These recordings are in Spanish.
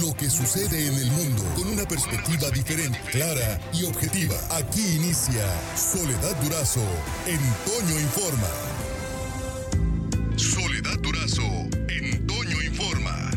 lo que sucede en el mundo con una perspectiva diferente, clara y objetiva. Aquí inicia Soledad Durazo en Toño Informa. Soledad Durazo en Informa.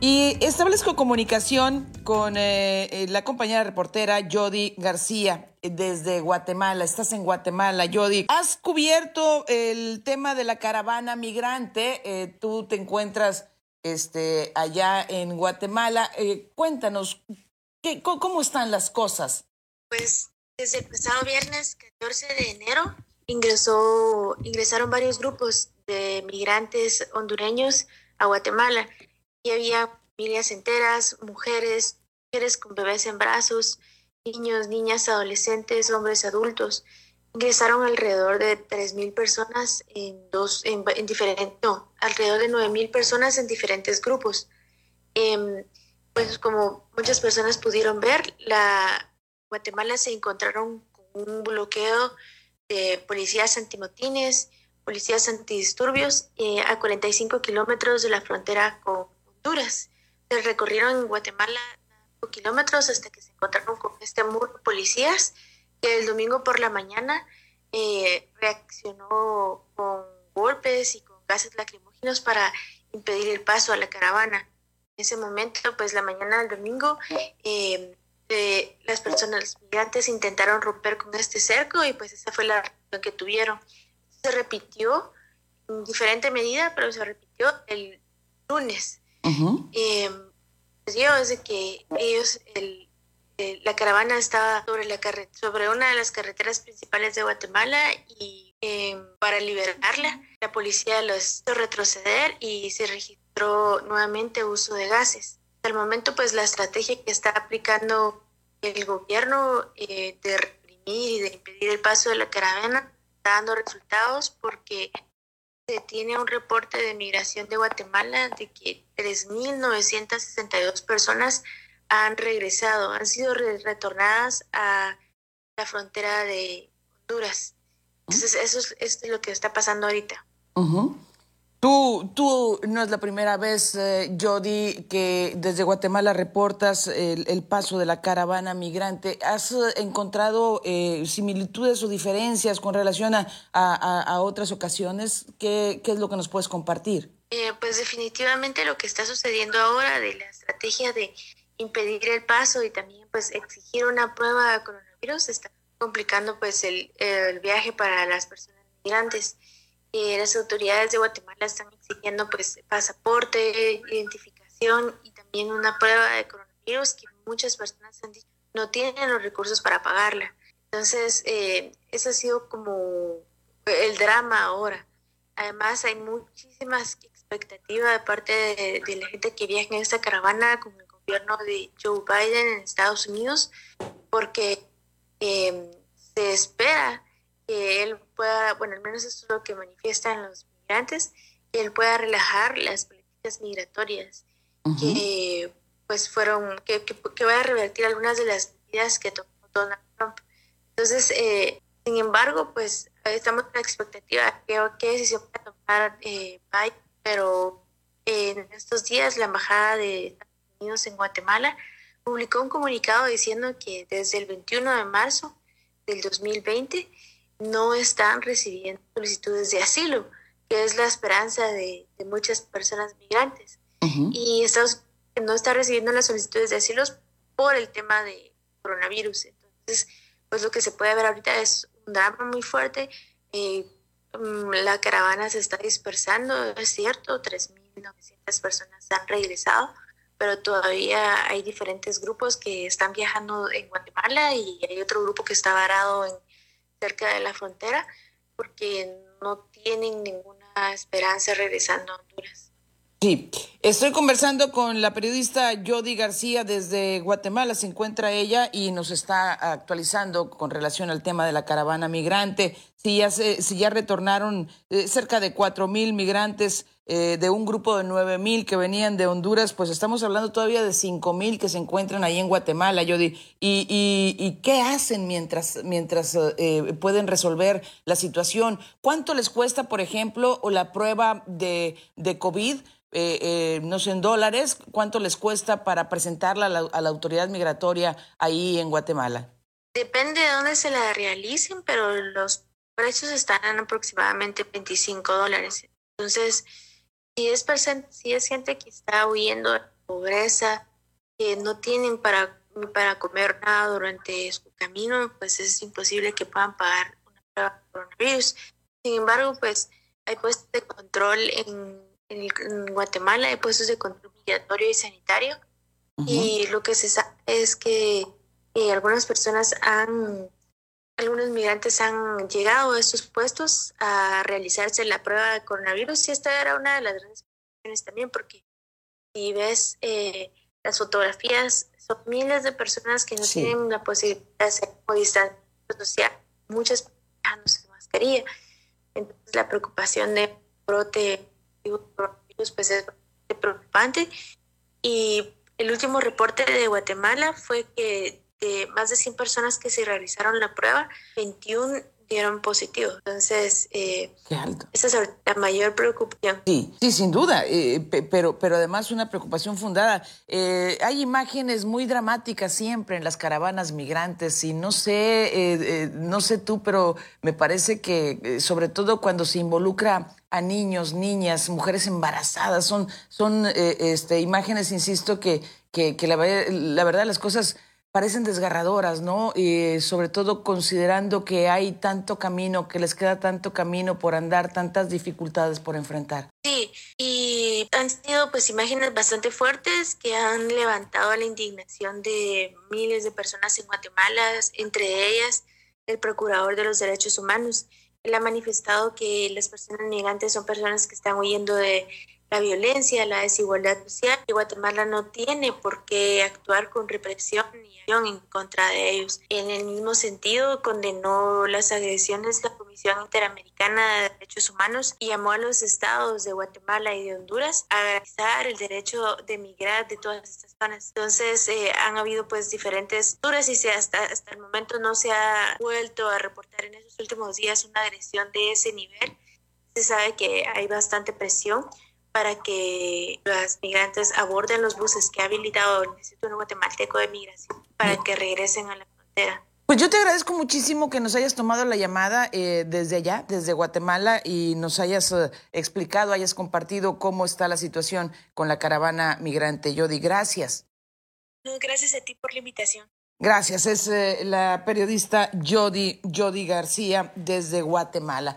Y establezco comunicación con eh, eh, la compañera reportera Jody García eh, desde Guatemala. Estás en Guatemala, Jody. Has cubierto el tema de la caravana migrante. tú te encuentras este, allá en Guatemala. cuéntanos, ¿qué, ¿cómo están las cosas? Pues desde el pasado viernes 14 de enero ingresó, ingresaron varios grupos de migrantes hondureños a Guatemala y había familias enteras, mujeres, mujeres con bebés en brazos, niños, niñas, adolescentes, hombres adultos. Ingresaron alrededor de 3.000 personas en dos, en, diferentes, no, alrededor de 9.000 personas en diferentes grupos. Em, pues como muchas personas pudieron ver, la Guatemala se encontraron con un bloqueo de policías antimotines, policías antidisturbios eh, a 45 kilómetros de la frontera con Honduras. Se recorrieron en Guatemala kilómetros hasta que se encontraron con este muro de policías que el domingo por la mañana eh, reaccionó con golpes y con gases lacrimógenos para impedir el paso a la caravana. En ese momento, pues la mañana del domingo, eh, las personas migrantes intentaron romper con este cerco y pues esa fue la reacción que tuvieron. Se repitió en diferente medida, pero se repitió el lunes. eh, es de que ellos, el, la caravana estaba sobre, la sobre una de las carreteras principales de Guatemala y em, para liberarla, la policía los hizo retroceder y se registró nuevamente uso de gases. Hasta el momento, pues la estrategia que está aplicando el gobierno eh, de reprimir y de impedir el paso de la caravana está dando resultados porque se tiene un reporte de migración de Guatemala de que 3.962 personas han regresado, han sido retornadas a la frontera de Honduras. Entonces, eso es, es lo que está pasando ahorita. Tú, tú no es la primera vez, eh, Jody, que desde Guatemala reportas el, paso de la caravana migrante. ¿Has eh, encontrado eh, similitudes o diferencias con relación a, otras ocasiones? ¿Qué, ¿Qué, es lo que nos puedes compartir? pues definitivamente lo que está sucediendo ahora de la estrategia de impedir el paso y también pues exigir una prueba de coronavirus está complicando pues el, el viaje para las personas migrantes las autoridades de Guatemala están exigiendo pues pasaporte, identificación y también una prueba de coronavirus que muchas personas no tienen los recursos para pagarla. Entonces, eh, eso ha sido como el drama ahora. Además, hay muchísimas expectativas de parte de, la gente que viaja en esta caravana con el gobierno de Joe Biden en Estados Unidos, porque eh, se espera que él pueda, bueno, al menos eso es lo que manifiestan los migrantes, que él pueda relajar las políticas migratorias que pues fueron, que, que, vaya a revertir algunas de las medidas que tomó Donald Trump. Entonces, eh, sin embargo, pues estamos en la expectativa de qué decisión va a tomar eh, Biden, pero en estos días la Embajada de Estados Unidos en Guatemala publicó un comunicado diciendo que desde el 21 de marzo del 2020 no están recibiendo solicitudes de asilo, que es la esperanza de, muchas personas migrantes. Y Estados Unidos no está recibiendo las solicitudes de asilo por el tema de coronavirus. Entonces, pues lo que se puede ver ahorita es un drama muy fuerte. Eh, la caravana se está dispersando, es cierto, 3.900 personas han regresado, pero todavía hay diferentes grupos que están viajando en Guatemala y hay otro grupo que está varado en cerca de la frontera porque no tienen ninguna esperanza regresando a Honduras. Sí, estoy conversando con la periodista Jody García desde Guatemala. Se encuentra ella y nos está actualizando con relación al tema de la caravana migrante. Si ya, se, si ya retornaron eh, cerca de cuatro mil migrantes eh, de un grupo de nueve mil que venían de Honduras, pues estamos hablando todavía de cinco mil que se encuentran ahí en Guatemala, Jody. ¿Y, y, qué hacen mientras, mientras eh, pueden resolver la situación? ¿Cuánto les cuesta, por ejemplo, la prueba de, de COVID? eh, eh, no sé, en dólares, ¿cuánto les cuesta para presentarla a la, a la autoridad migratoria ahí en Guatemala? Depende de dónde se la realicen, pero los precios están aproximadamente 25 dólares. Entonces, si es, si es gente que está huyendo de pobreza, que no tienen para, para comer nada durante su camino, pues es imposible que puedan pagar una prueba de coronavirus. Sin embargo, pues hay puestos de control en, en, Guatemala, hay puestos de control migratorio y sanitario. Y lo que se sabe es que eh, algunas personas han algunos migrantes han llegado a estos puestos a realizarse la prueba de coronavirus. Y esta era una de las grandes cuestiones también porque si ves eh, las fotografías son miles de personas que no tienen la posibilidad de hacer distancia social, muchas no sin mascarilla. Entonces la preocupación de brote coronavirus pues es preocupante. Y el último reporte de Guatemala fue que más de 100 personas que se realizaron la prueba, 21 dieron positivo. Entonces, eh, esa es la mayor preocupación. Sí, sí, sin duda, eh, pero, pero además una preocupación fundada. Eh, hay imágenes muy dramáticas siempre en las caravanas migrantes y no sé, no sé tú, pero me parece que sobre todo cuando se involucra a niños, niñas, mujeres embarazadas, son, son este, imágenes, insisto, que, que, que la, la verdad las cosas parecen desgarradoras, ¿no? Y sobre todo considerando que hay tanto camino, que les queda tanto camino por andar, tantas dificultades por enfrentar. Sí, y han sido pues imágenes bastante fuertes que han levantado la indignación de miles de personas en Guatemala, entre ellas el Procurador de los Derechos Humanos. Él ha manifestado que las personas migrantes son personas que están huyendo de la violencia, la desigualdad social, y Guatemala no tiene por qué actuar con represión ni acción en contra de ellos. En el mismo sentido, condenó las agresiones de la Comisión Interamericana de Derechos Humanos y llamó a los estados de Guatemala y de Honduras a garantizar el derecho de migrar de todas estas zonas. Entonces, eh, han habido pues diferentes duras y se hasta, hasta el momento no se ha vuelto a reportar en esos últimos días una agresión de ese nivel. Se sabe que hay bastante presión para que los migrantes aborden los buses que ha habilitado el Instituto Guatemalteco de Migración para que regresen a la frontera. Pues yo te agradezco muchísimo que nos hayas tomado la llamada eh, desde allá, desde Guatemala, y nos hayas eh, explicado, hayas compartido cómo está la situación con la caravana migrante. Yodi, gracias. gracias a ti por la invitación. Gracias, es eh, la periodista Jody, Jody García desde Guatemala.